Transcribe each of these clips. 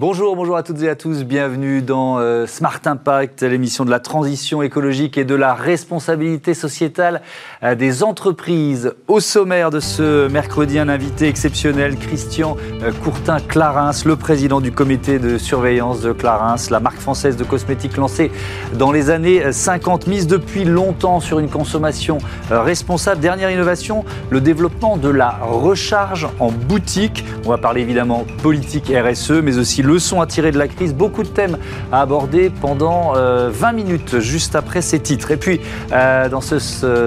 Bonjour, bonjour à toutes et à tous. Bienvenue dans euh, Smart Impact, l'émission de la transition écologique et de la responsabilité sociétale euh, des entreprises. Au sommaire de ce mercredi, un invité exceptionnel, Christian euh, Courtin-Clarins, le président du comité de surveillance de Clarins, la marque française de cosmétiques lancée dans les années 50, mise depuis longtemps sur une consommation responsable. Dernière innovation, le développement de la recharge en boutique. On va parler évidemment politique RSE, mais aussi leçons à tirer de la crise, beaucoup de thèmes à aborder pendant 20 euh, minutes juste après ces titres. Et puis, euh, dans ce,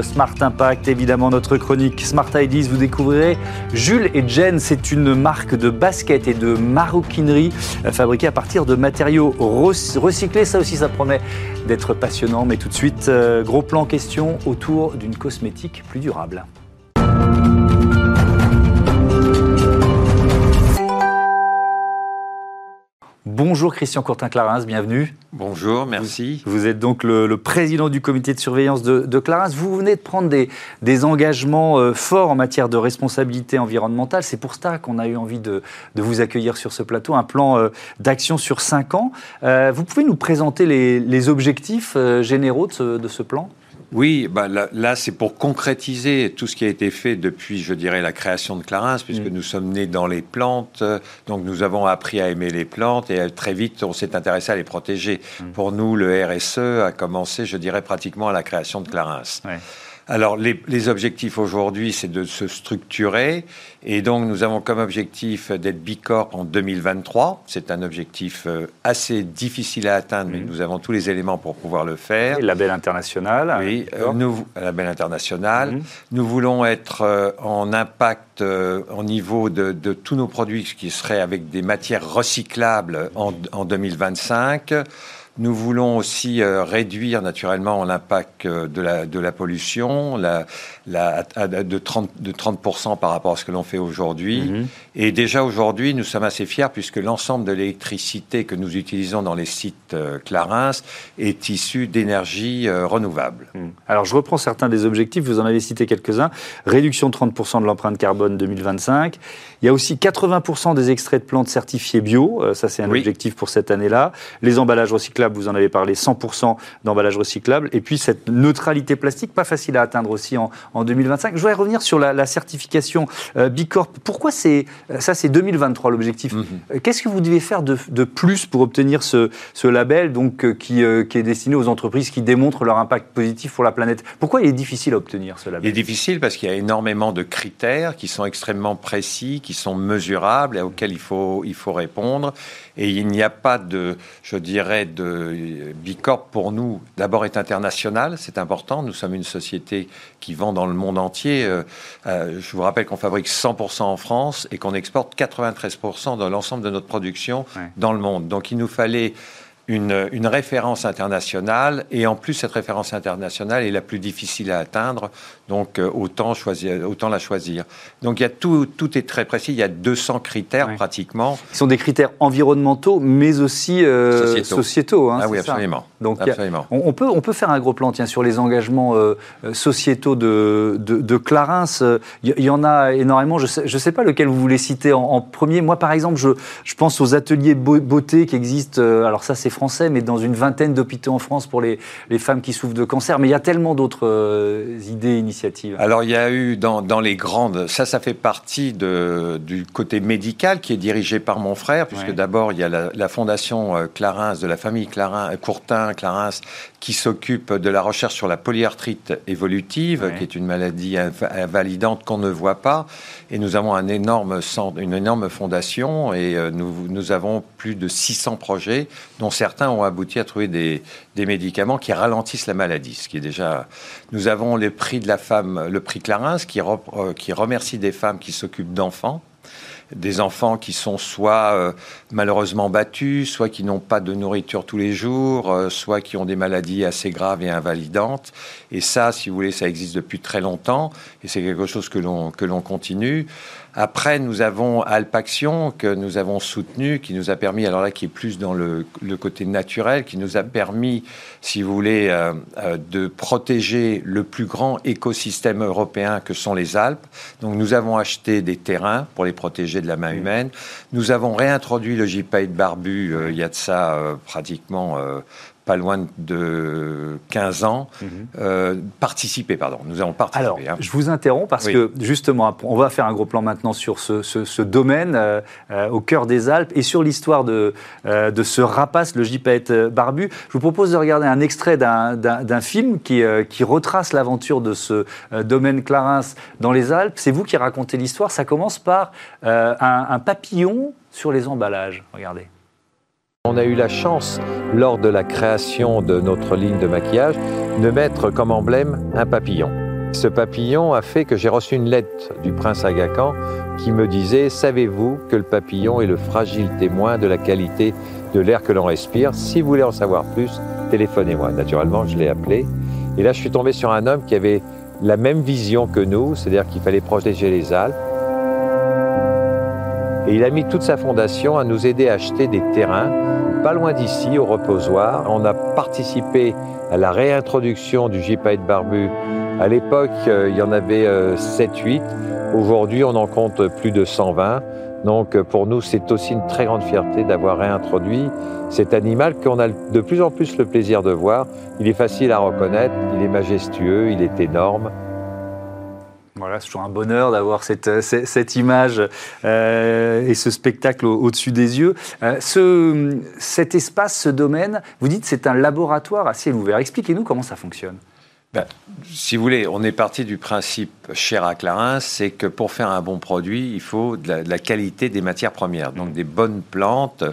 Smart Impact, évidemment, notre chronique Smart Ideas, vous découvrirez Jules et Jen. C'est une marque de basket et de maroquinerie euh, fabriquée à partir de matériaux recyclés. Ça aussi, ça promet d'être passionnant. Mais tout de suite, gros plan question autour d'une cosmétique plus durable. Bonjour Christian Courtin-Clarins, bienvenue. Bonjour, merci. Vous, êtes donc le, président du comité de surveillance de, de, Clarins. Vous venez de prendre des, engagements euh, forts en matière de responsabilité environnementale. C'est pour ça qu'on a eu envie de, vous accueillir sur ce plateau. Un plan euh, d'action sur cinq ans. Euh, vous pouvez nous présenter les, objectifs généraux de ce plan? Oui, bah là, c'est pour concrétiser tout ce qui a été fait depuis, je dirais, la création de Clarins, puisque mm. nous sommes nés dans les plantes, donc nous avons appris à aimer les plantes et très vite on s'est intéressé à les protéger. Mm. Pour nous, le RSE a commencé, je dirais, pratiquement à la création de Clarins. Alors, les, objectifs aujourd'hui, c'est de se structurer. Et donc, nous avons comme objectif d'être Bicorp en 2023. C'est un objectif euh, assez difficile à atteindre, mais nous avons tous les éléments pour pouvoir le faire. Et label international. Oui, euh, nous, label international. Mmh. Nous voulons être euh, en impact au niveau de, tous nos produits, ce qui serait avec des matières recyclables en, en 2025. Nous voulons aussi euh, réduire naturellement l'impact euh, de la, pollution de, 30, de 30% par rapport à ce que l'on fait aujourd'hui. Mhm. Et déjà aujourd'hui, nous sommes assez fiers puisque l'ensemble de l'électricité que nous utilisons dans les sites euh, Clarins est issu d'énergie renouvelable. Mhm. Alors je reprends certains des objectifs, vous en avez cité quelques-uns. Réduction de 30% de l'empreinte carbone 2025. Il y a aussi 80% des extraits de plantes certifiés bio, ça c'est un objectif pour cette année-là. Les emballages recyclables vous en avez parlé, 100% d'emballage recyclable. Et puis cette neutralité plastique, pas facile à atteindre aussi en, 2025. Je voudrais revenir sur la, certification euh, Bicorp. Pourquoi c'est ça c'est 2023 l'objectif mhm. euh, Qu'est-ce que vous devez faire de, plus pour obtenir ce, label donc, euh, qui, qui, est destiné aux entreprises qui démontrent leur impact positif pour la planète? Pourquoi il est difficile à obtenir ce label? Il est difficile parce qu'il y a énormément de critères qui sont extrêmement précis, qui sont mesurables et auxquels il faut, il faut répondre. Et il n'y a pas de, je dirais, de Bicorp pour nous, d'abord est international, c'est important. Nous sommes une société qui vend dans le monde entier. Euh, euh, je vous rappelle qu'on fabrique 100% en France et qu'on exporte 93% de l'ensemble de notre production dans le monde. Donc il nous fallait une, référence internationale, et en plus cette référence internationale est la plus difficile à atteindre, donc euh, autant, choisir, autant la choisir. Donc il y a tout, tout est très précis, il y a 200 critères pratiquement. Ce sont des critères environnementaux, mais aussi euh, sociétaux. hein, ah oui, absolument. Donc on, peut, on peut faire un gros plan tiens, sur les engagements euh, sociétaux de, de, Clarins. Il y, en a énormément, je ne sais, sais, pas lequel vous voulez citer en, premier. Moi par exemple, je, je pense aux ateliers beauté qui existent, alors ça c'est français, mais dans une vingtaine d'hôpitaux en France pour les, les, femmes qui souffrent de cancer. Mais il y a tellement d'autres euh, idées, initiatives. Alors, il y a eu dans, dans, les grandes, ça, ça fait partie de, du côté médical qui est dirigé par mon frère, puisque d'abord, il y a la, fondation euh, Clarins, de la famille Clarins, Courtin, Clarins, qui s'occupe de la recherche sur la polyarthrite évolutive, qui est une maladie invalidante qu'on ne voit pas. Et nous avons un énorme centre, une énorme fondation et euh, nous, nous avons plus de 600 projets, dont certains ont abouti à trouver des, des médicaments qui ralentissent la maladie, ce qui est déjà. Nous avons le prix de la femme, le prix Clarins, qui, euh, qui remercie des femmes qui s'occupent d'enfants des enfants qui sont soit euh, malheureusement battus, soit qui n'ont pas de nourriture tous les jours, euh, soit qui ont des maladies assez graves et invalidantes. Et ça, si vous voulez, ça existe depuis très longtemps et c'est quelque chose que l'on que l'on continue. Après, nous avons Alpaction que nous avons soutenu, qui nous a permis, alors là, qui est plus dans le, côté naturel, qui nous a permis, si vous voulez, euh, euh, de protéger le plus grand écosystème européen que sont les Alpes. Donc, nous avons acheté des terrains pour les protéger de la main humaine. Nous avons réintroduit le gypaète barbu il y a de ça pratiquement pas loin de 15 ans, mhm. euh, participer, pardon. Nous avons participé. Alors, hein. je vous interromps parce que justement, on va faire un gros plan maintenant sur ce, domaine euh, euh, au cœur des Alpes et sur l'histoire de, de ce rapace, le gypaète barbu. Je vous propose de regarder un extrait d'un film qui, qui retrace l'aventure de ce domaine Clarins dans les Alpes. C'est vous qui racontez l'histoire. Ça commence par un papillon sur les emballages. Regardez. On a eu la chance, lors de la création de notre ligne de maquillage, de mettre comme emblème un papillon. Ce papillon a fait que j'ai reçu une lettre du prince Aga Khan qui me disait Savez-vous que le papillon est le fragile témoin de la qualité de l'air que l'on respire? Si vous voulez en savoir plus, téléphonez-moi. Naturellement, je l'ai appelé. Et là, je suis tombé sur un homme qui avait la même vision que nous, c'est-à-dire qu'il fallait protéger les Alpes. Et il a mis toute sa fondation à nous aider à acheter des terrains pas loin d'ici, au reposoir. On a participé à la réintroduction du gypaète barbu. À l'époque, euh, il y en avait 7-8. Euh, Aujourd'hui, on en compte plus de 120. Donc euh, pour nous, c'est aussi une très grande fierté d'avoir réintroduit cet animal qu'on a de plus en plus le plaisir de voir. Il est facile à reconnaître, il est majestueux, il est énorme. Voilà, c'est toujours un bonheur d'avoir cette, euh, cette, image euh, et ce spectacle au-dessus des yeux. Euh, ce, cet espace, ce domaine, vous dites c'est un laboratoire à ciel ouvert. Expliquez-nous comment ça fonctionne. Ben, si vous voulez, on est parti du principe cher à Clarins, c'est que pour faire un bon produit, il faut de la, de la, qualité des matières premières, donc des bonnes plantes.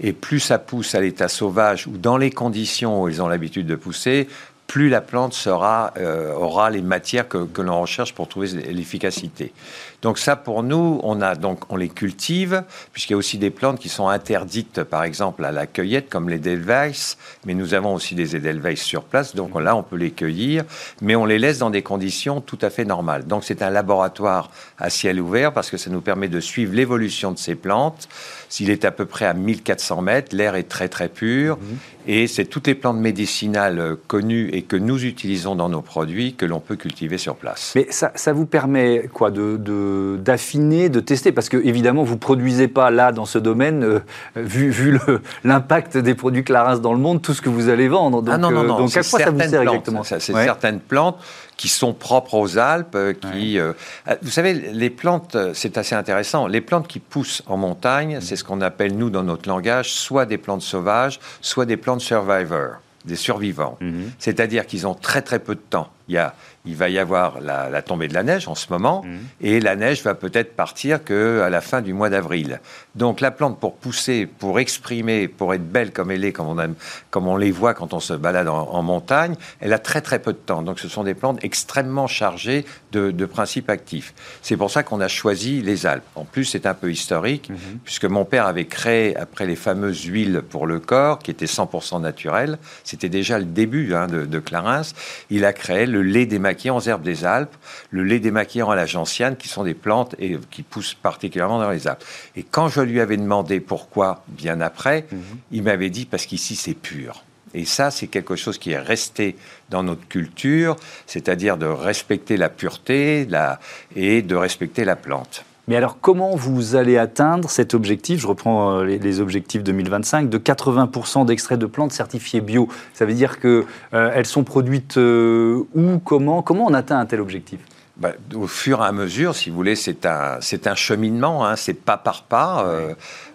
Et plus ça pousse à l'état sauvage ou dans les conditions où ils ont l'habitude de pousser, plus la plante euh, aura les matières que, l'on recherche pour trouver l'efficacité. Donc ça, pour nous, on les cultive, puisqu'il y a aussi des plantes qui sont interdites, par exemple à la cueillette, comme les Edelweiss, mais nous avons aussi des Edelweiss sur place, donc là on peut les cueillir, mais on les laisse dans des conditions tout à fait normales. Donc c'est un laboratoire à ciel ouvert parce que ça nous permet de suivre l'évolution de ces plantes. S'il est à peu près à 1400 mètres, l'air est très très pur, mhm. Et c'est toutes les plantes médicinales connues et que nous utilisons dans nos produits que l'on peut cultiver sur place. Mais ça, ça vous permet quoi de d'affiner, de, tester? Parce que évidemment, vous produisez pas là dans ce domaine, euh, vu, vu l'impact des produits Clarins dans le monde, tout ce que vous allez vendre. Donc, ah non, non, euh, non. donc à quoi ça vous sert exactement? C'est certaines plantes qui sont propres aux Alpes, euh, qui, vous savez, les plantes, c'est assez intéressant. Les plantes qui poussent en montagne, mm. c'est ce qu'on appelle nous dans notre langage, soit des plantes sauvages, soit des plantes survivors, des survivants. Mm-hmm. C'est-à-dire qu'ils ont très très peu de temps. Il y a il va y avoir la, tombée de la neige en ce moment, mhm. et la neige va peut-être partir qu'à la fin du mois d'avril. Donc la plante, pour pousser, pour exprimer, pour être belle comme elle est, comme on, comme on les voit quand on se balade en, montagne, elle a très très peu de temps. Donc ce sont des plantes extrêmement chargées de, principes actifs. C'est pour ça qu'on a choisi les Alpes. En plus, c'est un peu historique, mhm. puisque mon père avait créé, après les fameuses huiles pour le corps, qui étaient 100% naturelles, c'était déjà le début hein, de, de Clarins, il a créé le lait des démaquillants herbes des Alpes, le lait démaquillant à la gentiane, qui sont des plantes et qui poussent particulièrement dans les Alpes. Et quand je lui avais demandé pourquoi, bien après, mhm. il m'avait dit parce qu'ici c'est pur. Et ça, c'est quelque chose qui est resté dans notre culture, c'est-à-dire de respecter la pureté la, et de respecter la plante. Mais alors, comment vous allez atteindre cet objectif Je reprends euh, les, objectifs 2025 de 80% d'extraits de plantes certifiés bio? Ça veut dire qu'elles euh, sont produites euh, où Comment Comment on atteint un tel objectif? Bah, au fur et à mesure, si vous voulez, c'est un, c'est un cheminement, hein, c'est pas par pas.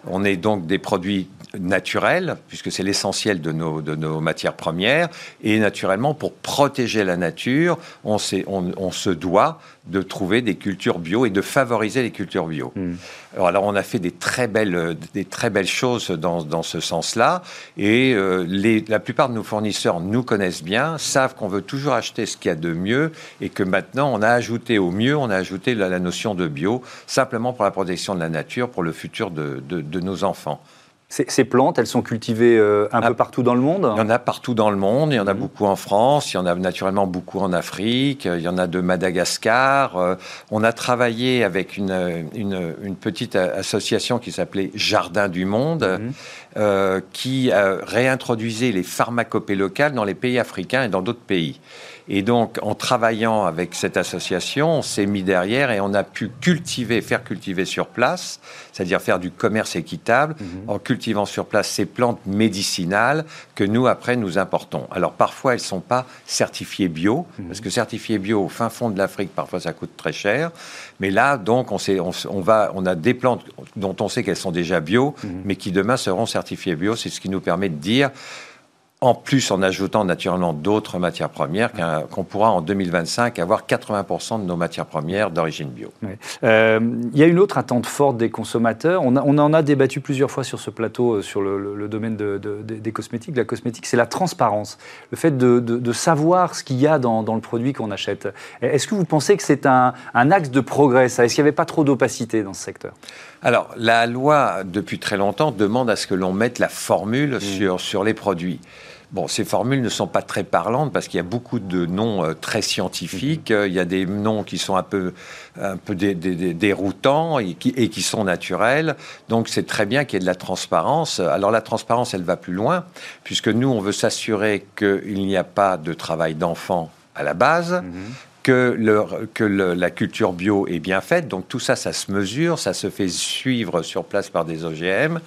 on est donc des produits naturel, puisque c'est l'essentiel de nos, de nos matières premières, et naturellement, pour protéger la nature, on, on, se doit de trouver des cultures bio et de favoriser les cultures bio. Hmm. Alors, on a fait des très belles, des très belles choses dans, dans ce sens-là, et euh, les, la plupart de nos fournisseurs nous connaissent bien, savent qu'on veut toujours acheter ce qu'il y a de mieux, et que maintenant, on a ajouté au mieux, on a ajouté la, la notion de bio, simplement pour la protection de la nature, pour le futur de, de, de nos enfants. Ces plantes, elles sont cultivées euh, un ah. peu partout dans le monde Il y en a partout dans le monde, il y en a mhm. beaucoup en France, il y en a naturellement beaucoup en Afrique, il y en a de Madagascar. Euh, on a travaillé avec une, une, petite association qui s'appelait Jardin du Monde, mhm. euh, qui réintroduisait les pharmacopées locales dans les pays africains et dans d'autres pays. Et donc, en travaillant avec cette association, on s'est mis derrière et on a pu cultiver, faire cultiver sur place, c'est-à-dire faire du commerce équitable, mhm. en cultivant sur place ces plantes médicinales que nous, après, nous importons. Alors, parfois, elles ne sont pas certifiées bio, mhm. parce que certifiées bio au fin fond de l'Afrique, parfois, ça coûte très cher. Mais là, donc, on, sait, on, va, on a des plantes dont on sait qu'elles sont déjà bio, mhm. mais qui demain seront certifiées bio. C'est ce qui nous permet de dire en plus en ajoutant naturellement d'autres matières premières, qu'on pourra en 2025 avoir 80% de nos matières premières d'origine bio. Euh, il y a une autre attente forte des consommateurs. On, en a débattu plusieurs fois sur ce plateau euh, sur le, domaine des cosmétiques, de la cosmétique, c'est la transparence, le fait de, savoir ce qu'il y a dans, le produit qu'on achète. Est-ce que vous pensez que c'est un, axe de progrès Est-ce qu'il n'y avait pas trop d'opacité dans ce secteur? Alors, la loi, depuis très longtemps, demande à ce que l'on mette la formule mmh. sur, sur les produits. Bon, ces formules ne sont pas très parlantes parce qu'il y a beaucoup de noms euh, très scientifiques. Mhm. Il y a des noms qui sont un peu, un peu déroutants et qui, et qui, sont naturels. Donc, c'est très bien qu'il y ait de la transparence. Alors, la transparence, elle va plus loin puisque nous, on veut s'assurer qu'il n'y a pas de travail d'enfant à la base, mhm que, le, que la culture bio est bien faite. Donc tout ça, ça se mesure, ça se fait suivre sur place par des OGM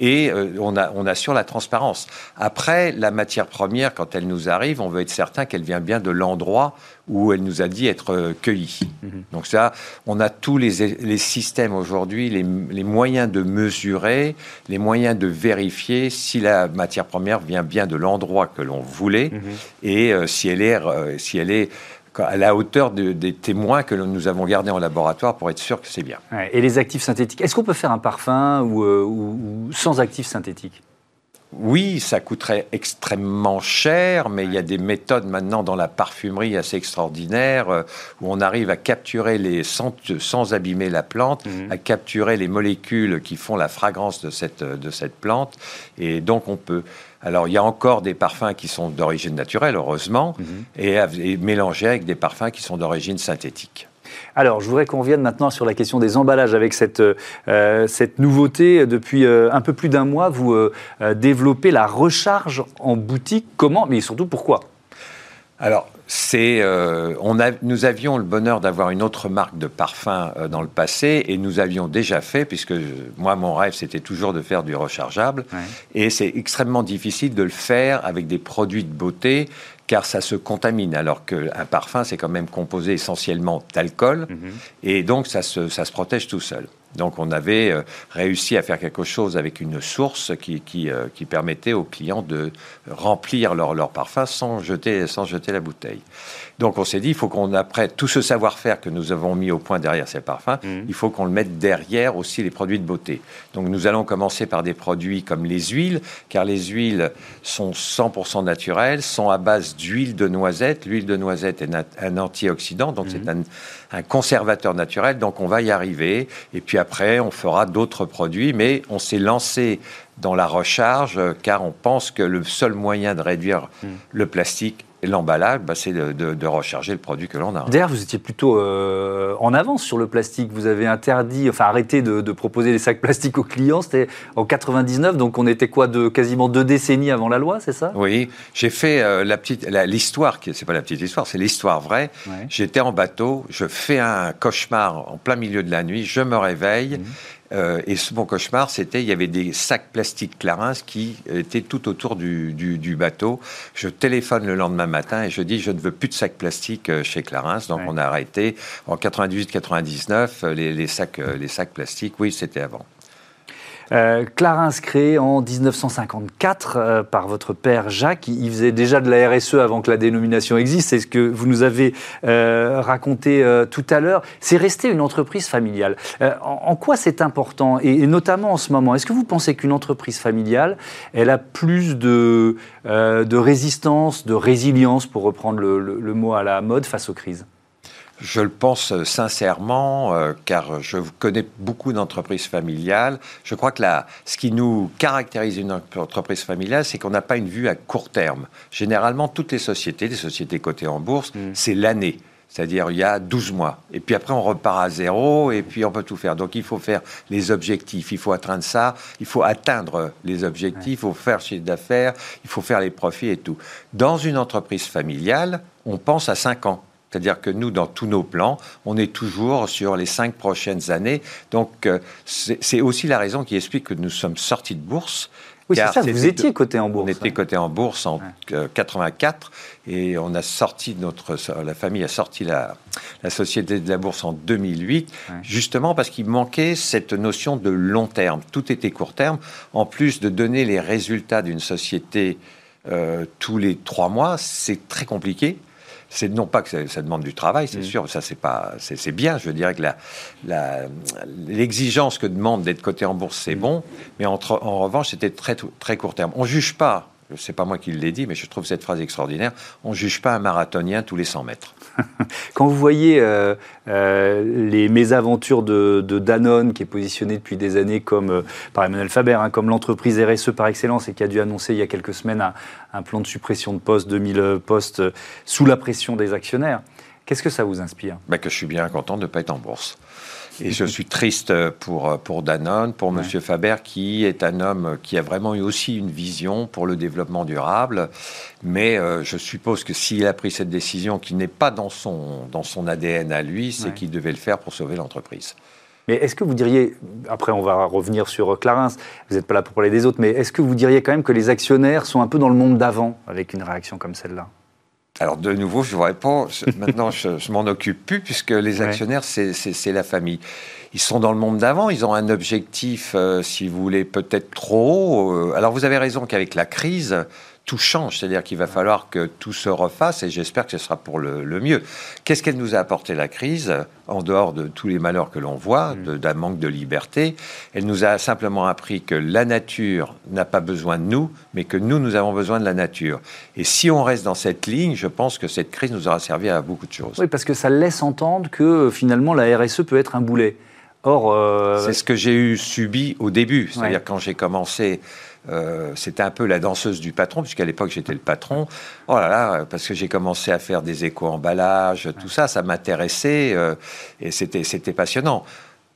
et euh, on, a, on assure la transparence. Après, la matière première, quand elle nous arrive, on veut être certain qu'elle vient bien de l'endroit où elle nous a dit être euh, cueillie. Mhm. Donc ça, on a tous les, les systèmes aujourd'hui, les, les, moyens de mesurer, les moyens de vérifier si la matière première vient bien de l'endroit que l'on voulait mhm. et euh, si elle est, si elle est à la hauteur des témoins que nous avons gardés en laboratoire pour être sûr que c'est bien. et les actifs synthétiques, est-ce qu'on peut faire un parfum ou, euh, sans actifs synthétiques? Oui, ça coûterait extrêmement cher, mais il y a des méthodes maintenant dans la parfumerie assez extraordinaires euh, où on arrive à capturer les sans, sans abîmer la plante, mhm. à capturer les molécules qui font la fragrance de cette, de cette plante, et donc on peut alors, il y a encore des parfums qui sont d'origine naturelle, heureusement, mhm. et, mélangés avec des parfums qui sont d'origine synthétique. Alors, je voudrais qu'on revienne maintenant sur la question des emballages avec cette, euh, cette nouveauté. Depuis euh, un peu plus d'un mois, vous euh, développez la recharge en boutique. Comment Mais surtout, pourquoi? Alors, c'est, euh, on a, nous avions le bonheur d'avoir une autre marque de parfum euh, dans le passé et nous avions déjà fait, puisque moi, mon rêve, c'était toujours de faire du rechargeable. Et c'est extrêmement difficile de le faire avec des produits de beauté car ça se contamine, alors qu'un parfum, c'est quand même composé essentiellement d'alcool, mhm. et donc ça se, ça se protège tout seul. Donc on avait euh, réussi à faire quelque chose avec une source qui, qui, euh, qui permettait aux clients de remplir leur, leur, parfum sans jeter, sans jeter la bouteille. Donc on s'est dit, il faut qu'on apprête tout ce savoir-faire que nous avons mis au point derrière ces parfums, mmh. il faut qu'on le mette derrière aussi les produits de beauté. Donc nous allons commencer par des produits comme les huiles, car les huiles sont 100% naturelles, sont à base d'huile de noisette. L'huile de noisette est un antioxydant, donc c'est mmh. un, un conservateur naturel, donc on va y arriver. Et puis après, on fera d'autres produits, mais on s'est lancé dans la recharge, car on pense que le seul moyen de réduire mmh. le plastique l'emballage, bah, c'est de, recharger le produit que l'on a. D'ailleurs, vous étiez plutôt euh, en avance sur le plastique. Vous avez interdit, enfin arrêté de, proposer des sacs plastiques aux clients. C'était en 99, donc on était quoi de quasiment deux décennies avant la loi, c'est ça? Oui, j'ai fait euh, la petite, l'histoire, qui c'est pas la petite histoire, c'est l'histoire vraie. J'étais en bateau, je fais un cauchemar en plein milieu de la nuit, je me réveille. Mmh. Euh, et ce bon cauchemar, c'était il y avait des sacs plastiques Clarins qui étaient tout autour du, bateau. Je téléphone le lendemain matin et je dis je ne veux plus de sacs plastiques euh, chez Clarins. Donc on a arrêté en 98-99 euh, les, les, sacs, les sacs plastiques. Oui, c'était avant. Euh, Clarins créé en 1954 euh, par votre père Jacques. Il faisait déjà de la RSE avant que la dénomination existe. C'est ce que vous nous avez euh, raconté tout à l'heure. C'est resté une entreprise familiale. En, quoi c'est important? Et, notamment en ce moment Est-ce que vous pensez qu'une entreprise familiale, elle a plus de, de résistance, de résilience, pour reprendre le mot à la mode, face aux crises? Je le pense sincèrement, euh, car je connais beaucoup d'entreprises familiales. Je crois que là, ce qui nous caractérise une entreprise familiale, c'est qu'on n'a pas une vue à court terme. Généralement, toutes les sociétés, les sociétés cotées en bourse, mm. c'est l'année. C'est-à-dire, il y a 12 mois. Et puis après, on repart à zéro, et puis on peut tout faire. Donc, il faut faire les objectifs, il faut atteindre ça, il faut atteindre les objectifs, il faut faire chiffre d'affaires, il faut faire les profits et tout. Dans une entreprise familiale, on pense à 5 ans. C'est-à-dire que nous, dans tous nos plans, on est toujours sur les cinq prochaines années. Donc, euh, c'est aussi la raison qui explique que nous sommes sortis de bourse oui, c'est ça, vous étiez coté en bourse. On était coté en bourse en 84 et on a sorti notre, la famille a sorti la, la société de la bourse en 2008, justement parce qu'il manquait cette notion de long terme. Tout était court terme. En plus de donner les résultats d'une société euh, tous les trois mois, c'est très compliqué c'est non pas que ça, demande du travail, c'est mm. sûr, ça c'est pas, c'est bien. Je dirais que l'exigence que demande d'être coté en bourse, c'est mm. bon, mais en, en revanche, c'était très très court terme. On juge pas c'est pas moi qui l'ai dit, mais je trouve cette phrase extraordinaire. On ne juge pas un marathonien tous les 100 mètres. Quand vous voyez euh, euh, les mésaventures de, Danone, qui est positionné depuis des années comme, euh, par Emmanuel Faber, hein, comme l'entreprise RSE par excellence et qui a dû annoncer il y a quelques semaines un, plan de suppression de postes, 2000 postes, sous la pression des actionnaires, qu'est-ce que ça vous inspire? Bah, Que je suis bien content de ne pas être en bourse. Et je suis triste pour, pour Danone, pour M. Faber, qui est un homme qui a vraiment eu aussi une vision pour le développement durable. Mais euh, je suppose que s'il a pris cette décision qui n'est pas dans son, dans son ADN à lui, c'est qu'il devait le faire pour sauver l'entreprise. Mais est-ce que vous diriez, après on va revenir sur Clarins, vous n'êtes pas là pour parler des autres, mais est-ce que vous diriez quand même que les actionnaires sont un peu dans le monde d'avant avec une réaction comme celle-là? Alors de nouveau, je vous réponds, maintenant je, je m'en occupe plus puisque les actionnaires, c'est la famille. Ils sont dans le monde d'avant, ils ont un objectif, euh, si vous voulez, peut-être trop haut. Euh, alors vous avez raison qu'avec la crise, tout change, c'est-à-dire qu'il va falloir que tout se refasse et j'espère que ce sera pour le, mieux. Qu'est-ce qu'elle nous a apporté la crise, en dehors de tous les malheurs que l'on voit, mm. d'un manque de liberté? Elle nous a simplement appris que la nature n'a pas besoin de nous, mais que nous, nous avons besoin de la nature. Et si on reste dans cette ligne, je pense que cette crise nous aura servi à beaucoup de choses. Oui, parce que ça laisse entendre que finalement la RSE peut être un boulet. Or, euh, c'est ce que j'ai eu subi au début, c'est-à-dire quand j'ai commencé euh, c'était un peu la danseuse du patron, puisqu'à l'époque j'étais le patron. Oh là là, parce que j'ai commencé à faire des éco-emballages, tout ça, ça m'intéressait euh, et c'était, c'était passionnant.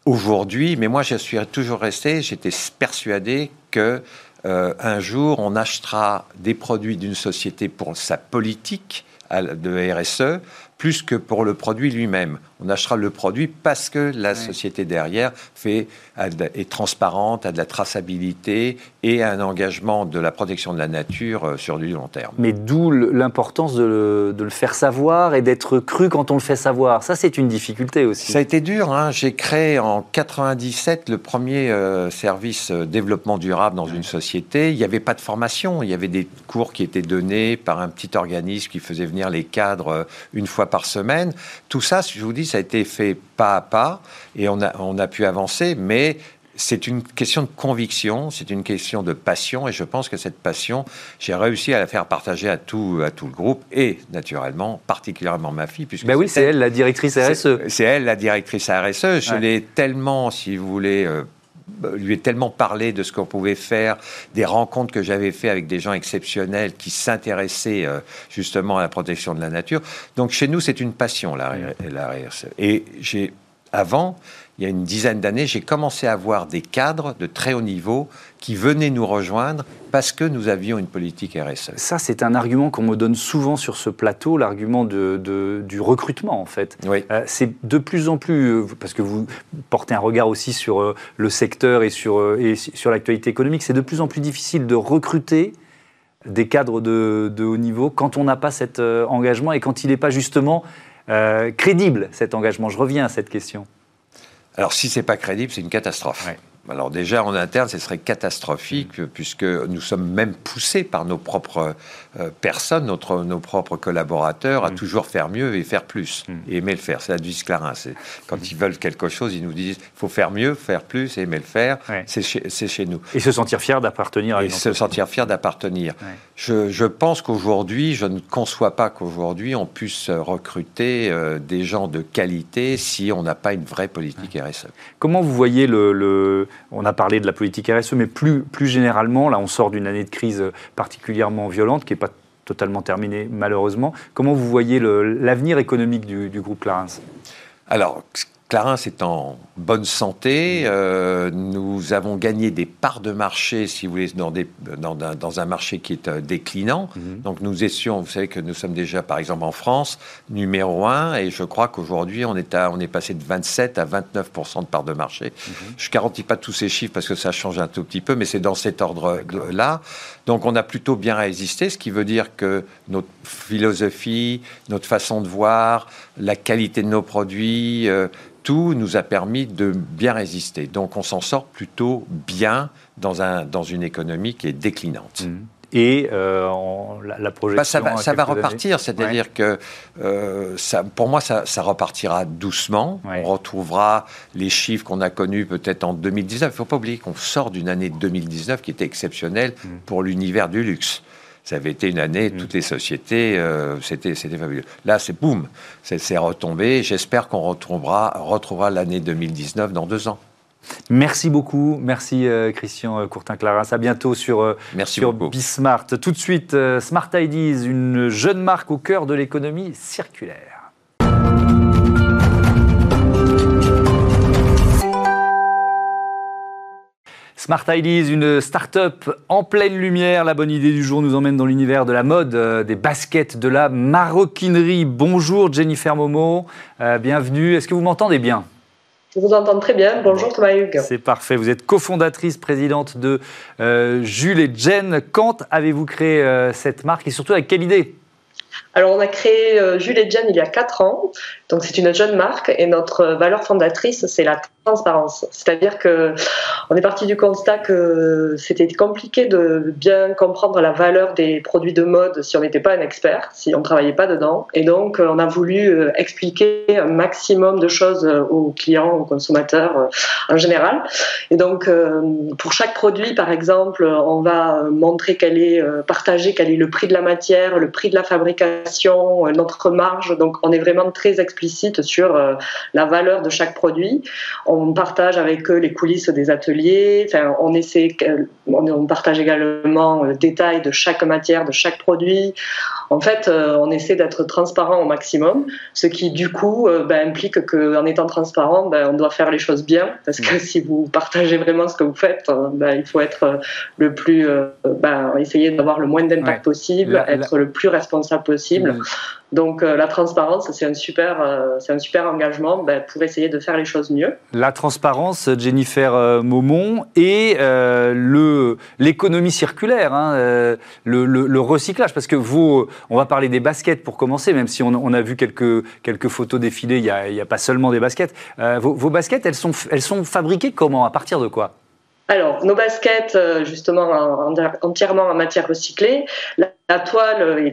Aujourd'hui, mais moi je suis toujours resté, j'étais persuadé que un jour on achètera des produits d'une société pour sa politique de RSE plus que pour le produit lui-même. On achètera le produit parce que la société derrière fait, est transparente, a de la traçabilité et a un engagement de la protection de la nature euh, sur du long terme. Mais d'où l'importance de, le faire savoir et d'être cru quand on le fait savoir. Ça, c'est une difficulté aussi. Ça a été dur. Hein. J'ai créé en 97 le premier euh, service euh, développement durable dans une société. Il n'y avait pas de formation. Il y avait des cours qui étaient donnés par un petit organisme qui faisait venir les cadres une fois par semaine. Tout ça, je vous dis, ça a été fait pas à pas et on a, on a pu avancer, mais c'est une question de conviction, c'est une question de passion, et je pense que cette passion, j'ai réussi à la faire partager à tout, à tout le groupe, et naturellement, particulièrement ma fille. Puisque ben oui, c'est elle la directrice RSE. C'est elle la directrice RSE. Je l'ai tellement, si vous voulez, euh, lui ai tellement parlé de ce qu'on pouvait faire, des rencontres que j'avais fait avec des gens exceptionnels qui s'intéressaient euh, justement à la protection de la nature. Donc chez nous, c'est une passion, la, la Et j'ai, avant, il y a une dizaine d'années, j'ai commencé à voir des cadres de très haut niveau qui venaient nous rejoindre parce que nous avions une politique RSE. Ça, c'est un argument qu'on me donne souvent sur ce plateau, l'argument de, du recrutement, en fait. Oui. Euh, c'est de plus en plus, euh, parce que vous portez un regard aussi sur euh, le secteur et sur, et sur l'actualité économique, c'est de plus en plus difficile de recruter des cadres de, de haut niveau quand on n'a pas cet engagement et quand il n'est pas justement crédible, cet engagement. Je reviens à cette question. Alors si c'est pas crédible, c'est une catastrophe. Alors déjà en interne, ce serait catastrophique puisque nous sommes même poussés par nos propres euh, personnes, notre, nos propres collaborateurs à mm. toujours faire mieux et faire plus mm. et aimer le faire. C'est la devise Clarin. Quand mm. ils veulent quelque chose, ils nous disent il faut faire mieux, faire plus et aimer le faire. C'est chez, nous. Et se sentir fier d'appartenir à une Et se sentir fier d'appartenir. Je, je, pense qu'aujourd'hui, je ne conçois pas qu'aujourd'hui on puisse recruter euh, des gens de qualité si on n'a pas une vraie politique RSE. Comment vous voyez le, le on a parlé de la politique RSE, mais plus, plus généralement, là, on sort d'une année de crise particulièrement violente, qui n'est pas totalement terminé malheureusement. Comment vous voyez l'avenir économique du, du groupe Clarins? Alors, Clarins est en bonne santé. Euh, nous avons gagné des parts de marché, si vous voulez, dans, des, dans, dans un marché qui est euh, déclinant. Mhm. Donc nous étions, vous savez que nous sommes déjà, par exemple, en France, numéro un, et je crois qu'aujourd'hui, on, est on est passé de 27 à 29 de parts de marché. Mhm. Je ne garantis pas tous ces chiffres parce que ça change un tout petit peu, mais c'est dans cet ordre-là. Donc on a plutôt bien résisté, ce qui veut dire que notre philosophie, notre façon de voir, la qualité de nos produits, euh, tout nous a permis de bien résister. Donc on s'en sort plutôt bien dans, un, dans une économie qui est déclinante. Mmh. Et euh, la, projection. Bah, ça va, ça va repartir, c'est-à-dire que euh, ça, pour moi, ça, ça repartira doucement. On retrouvera les chiffres qu'on a connus peut-être en 2019. Il ne faut pas oublier qu'on sort d'une année 2019 qui était exceptionnelle mmh. pour l'univers du luxe ça avait été une année, mm. toutes les sociétés, euh, c'était fabuleux. Là, c'est boum, c'est retombé. J'espère qu'on retrouvera, retrouvera l'année 2019 dans deux ans. Merci beaucoup, merci euh, Christian Courtin-Claras. À bientôt sur, euh, sur Bismart. Tout de suite, Smart Ideas, une jeune marque au cœur de l'économie circulaire. Smart Ideas, une start-up en pleine lumière. La bonne idée du jour nous emmène dans l'univers de la mode, euh, des baskets, de la maroquinerie. Bonjour Jennifer Momo, euh, bienvenue. Est-ce que vous m'entendez bien? Je vous entends très bien. Bonjour Thomas Hugues. C'est parfait. Vous êtes cofondatrice, présidente de euh, Jules et Jen. Quand avez-vous créé cette marque et surtout avec quelle idée? Alors, on a créé Jules et Jen il y a 4 ans. Donc, c'est une jeune marque et notre valeur fondatrice, c'est la C'est-à-dire que on est parti du constat que c'était compliqué de bien comprendre la valeur des produits de mode si on n'était pas un expert, si on ne travaillait pas dedans. Et donc, on a voulu euh, expliquer un maximum de choses euh, aux clients, aux consommateurs euh, en général. Et donc, pour chaque produit, par exemple, on va montrer quel est, partager quel est le prix de la matière, le prix de la fabrication, notre marge. Donc, on est vraiment très explicite sur la valeur de chaque produit. On partage avec eux les coulisses des ateliers. On on partage également le détail de chaque matière, de chaque produit. En fait, euh, on essaie d'être transparent au maximum, ce qui du coup euh, ben, implique qu'en étant transparent, ben, on doit faire les choses bien, parce que si vous partagez vraiment ce que vous faites, euh, ben, il faut être le plus, essayer d'avoir le moins d'impact possible, être le plus responsable possible. Donc la transparence, c'est un super, c'est un super engagement pour essayer de faire les choses mieux. La transparence, Jennifer Maumont, et le l'économie circulaire, hein, le, le, recyclage, parce que vous on va parler des baskets pour commencer, même si on, a vu quelques, photos défiler, il n'y a, pas seulement des baskets. Euh, vos, baskets, elles sont fabriquées comment? À partir de quoi? Alors, nos baskets, euh, justement, entièrement en matière recyclée. La toile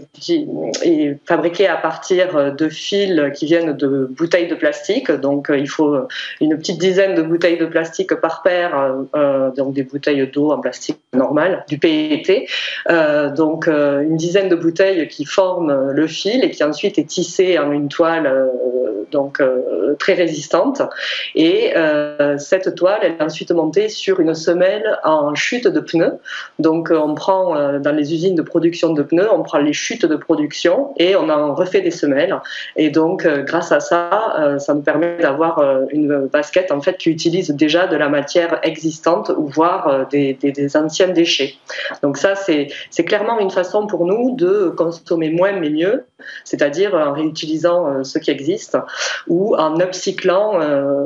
est, fabriquée à partir de fils qui viennent de bouteilles de plastique. Donc, il faut une petite dizaine de bouteilles de plastique par paire, euh, donc des bouteilles d'eau en plastique normal, du PET. Euh, donc, euh, une dizaine de bouteilles qui forment le fil et qui ensuite est tissée en une toile donc très résistante. Et cette toile, elle est ensuite montée sur une semelle en chute de pneus. Donc, on prend dans les usines de production de pneus, on prend les chutes de production et on en refait des semelles. Et donc, euh, grâce à ça, euh, ça nous permet d'avoir euh, une basket en fait qui utilise déjà de la matière existante ou voire des, anciens déchets. Donc ça, c'est clairement une façon pour nous de consommer moins mais mieux, c'est-à-dire en réutilisant ce qui existe ou en upcyclant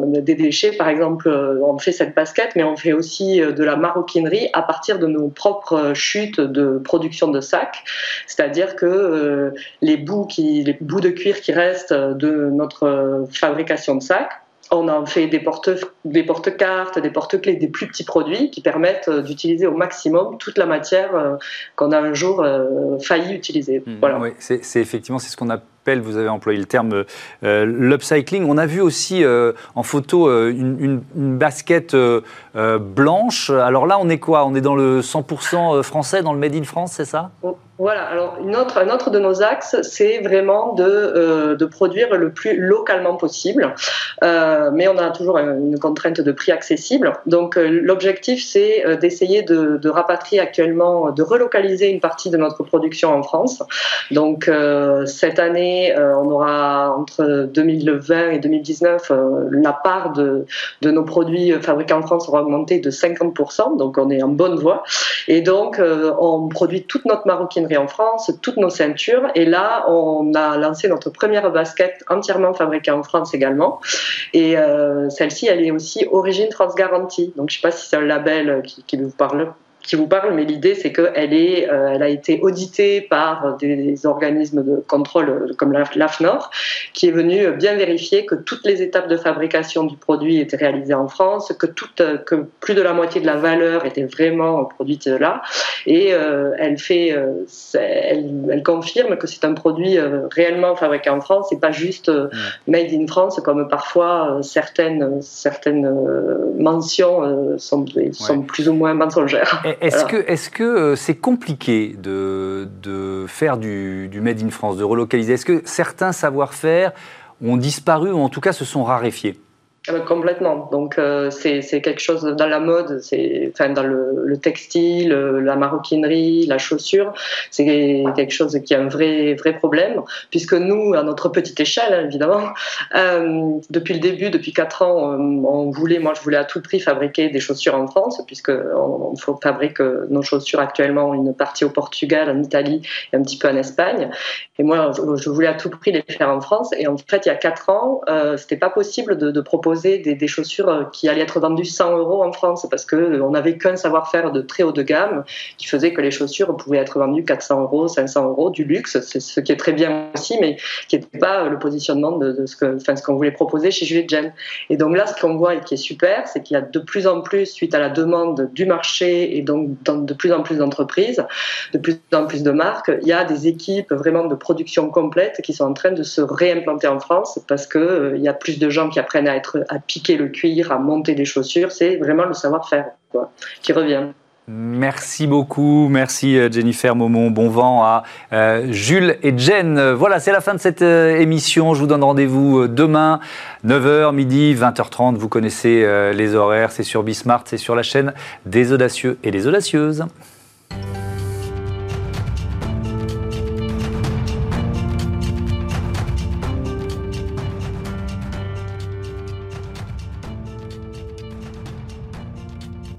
des déchets. Par exemple, on fait cette basket, mais on fait aussi de la maroquinerie à partir de nos propres chutes de production de sacs. C'est-à-dire que euh, les bouts, qui, les bouts de cuir qui restent de notre fabrication de sacs, on en fait des porte des porte-cartes, des porte-clés, des plus petits produits qui permettent euh, d'utiliser au maximum toute la matière euh, qu'on a un jour failli utiliser. Mmh, voilà. Oui, c'est effectivement c'est ce qu'on vous avez employé le terme l'upcycling. On a vu aussi en photo une, une, basket blanche. Alors là, on est quoi? On est dans le 100% français, dans le Made in France, c'est ça? Voilà, alors un autre de nos axes, c'est vraiment de, euh, produire le plus localement possible, euh, mais on a toujours une contrainte de prix accessible. Donc euh, l'objectif, c'est euh, d'essayer de, rapatrier actuellement, de relocaliser une partie de notre production en France. Donc euh, cette année, on aura entre 2020 et 2019, la part de, de nos produits fabriqués en France aura augmenté de 50%, donc on est en bonne voie. Et donc on produit toute notre maroquinerie en France, toutes nos ceintures. Et là, on a lancé notre première basket entièrement fabriquée en France également. Et euh, celle-ci, elle est aussi Origine France Garantie. Donc, je ne sais pas si c'est un label qui, qui vous parle qui vous parle, mais l'idée c'est qu'elle est, euh, elle a été auditée par des organismes de contrôle comme l'AFNOR, qui est venu bien vérifier que toutes les étapes de fabrication du produit étaient réalisées en France, que, toute, que plus de la moitié de la valeur était vraiment produite là, et euh, elle fait, euh, elle, elle, confirme que c'est un produit réellement fabriqué en France, et pas juste made in France comme parfois certaines certaines mentions sont, sont plus ou moins mensongères. Est-ce que euh, c'est compliqué de, faire du, Made in France, de relocaliser? Est-ce que certains savoir-faire ont disparu ou en tout cas se sont raréfiés? Ah bah, complètement. Donc euh, c'est quelque chose dans la mode, c'est enfin dans le, le, textile, la maroquinerie, la chaussure, c'est quelque chose qui a un vrai vrai problème puisque nous à notre petite échelle hein, évidemment euh, depuis le début, depuis quatre ans, on, voulait, moi je voulais à tout prix fabriquer des chaussures en France puisque on, fabrique nos chaussures actuellement une partie au Portugal, en Italie et un petit peu en Espagne. Et moi je voulais à tout prix les faire en France et en fait il y a quatre ans euh, c'était pas possible de proposer des, chaussures euh, qui allaient être vendues 100 euros en France parce qu'on euh, n'avait qu'un savoir-faire de très haut de gamme qui faisait que les chaussures pouvaient être vendues 400 euros, 500 euros, du luxe, c'est ce qui est très bien aussi, mais qui n'était pas euh, le positionnement de, ce que, enfin, qu'on voulait proposer chez Juliette Jen. Et donc là, ce qu'on voit et qui est super, c'est qu'il y a de plus en plus, suite à la demande du marché et donc de plus en plus d'entreprises, de plus en plus de marques, il y a des équipes vraiment de production complète qui sont en train de se réimplanter en France parce que il y a plus de gens qui apprennent à être à piquer le cuir, à monter des chaussures. C'est vraiment le savoir-faire qui revient. Merci beaucoup, merci euh, Jennifer Momon. Bon vent à euh, Jules et Jen. Voilà, c'est la fin de cette euh, émission. Je vous donne rendez-vous demain, 9h, midi, 20h30. Vous connaissez les horaires, c'est sur Bismart, c'est sur la chaîne des audacieux et des audacieuses.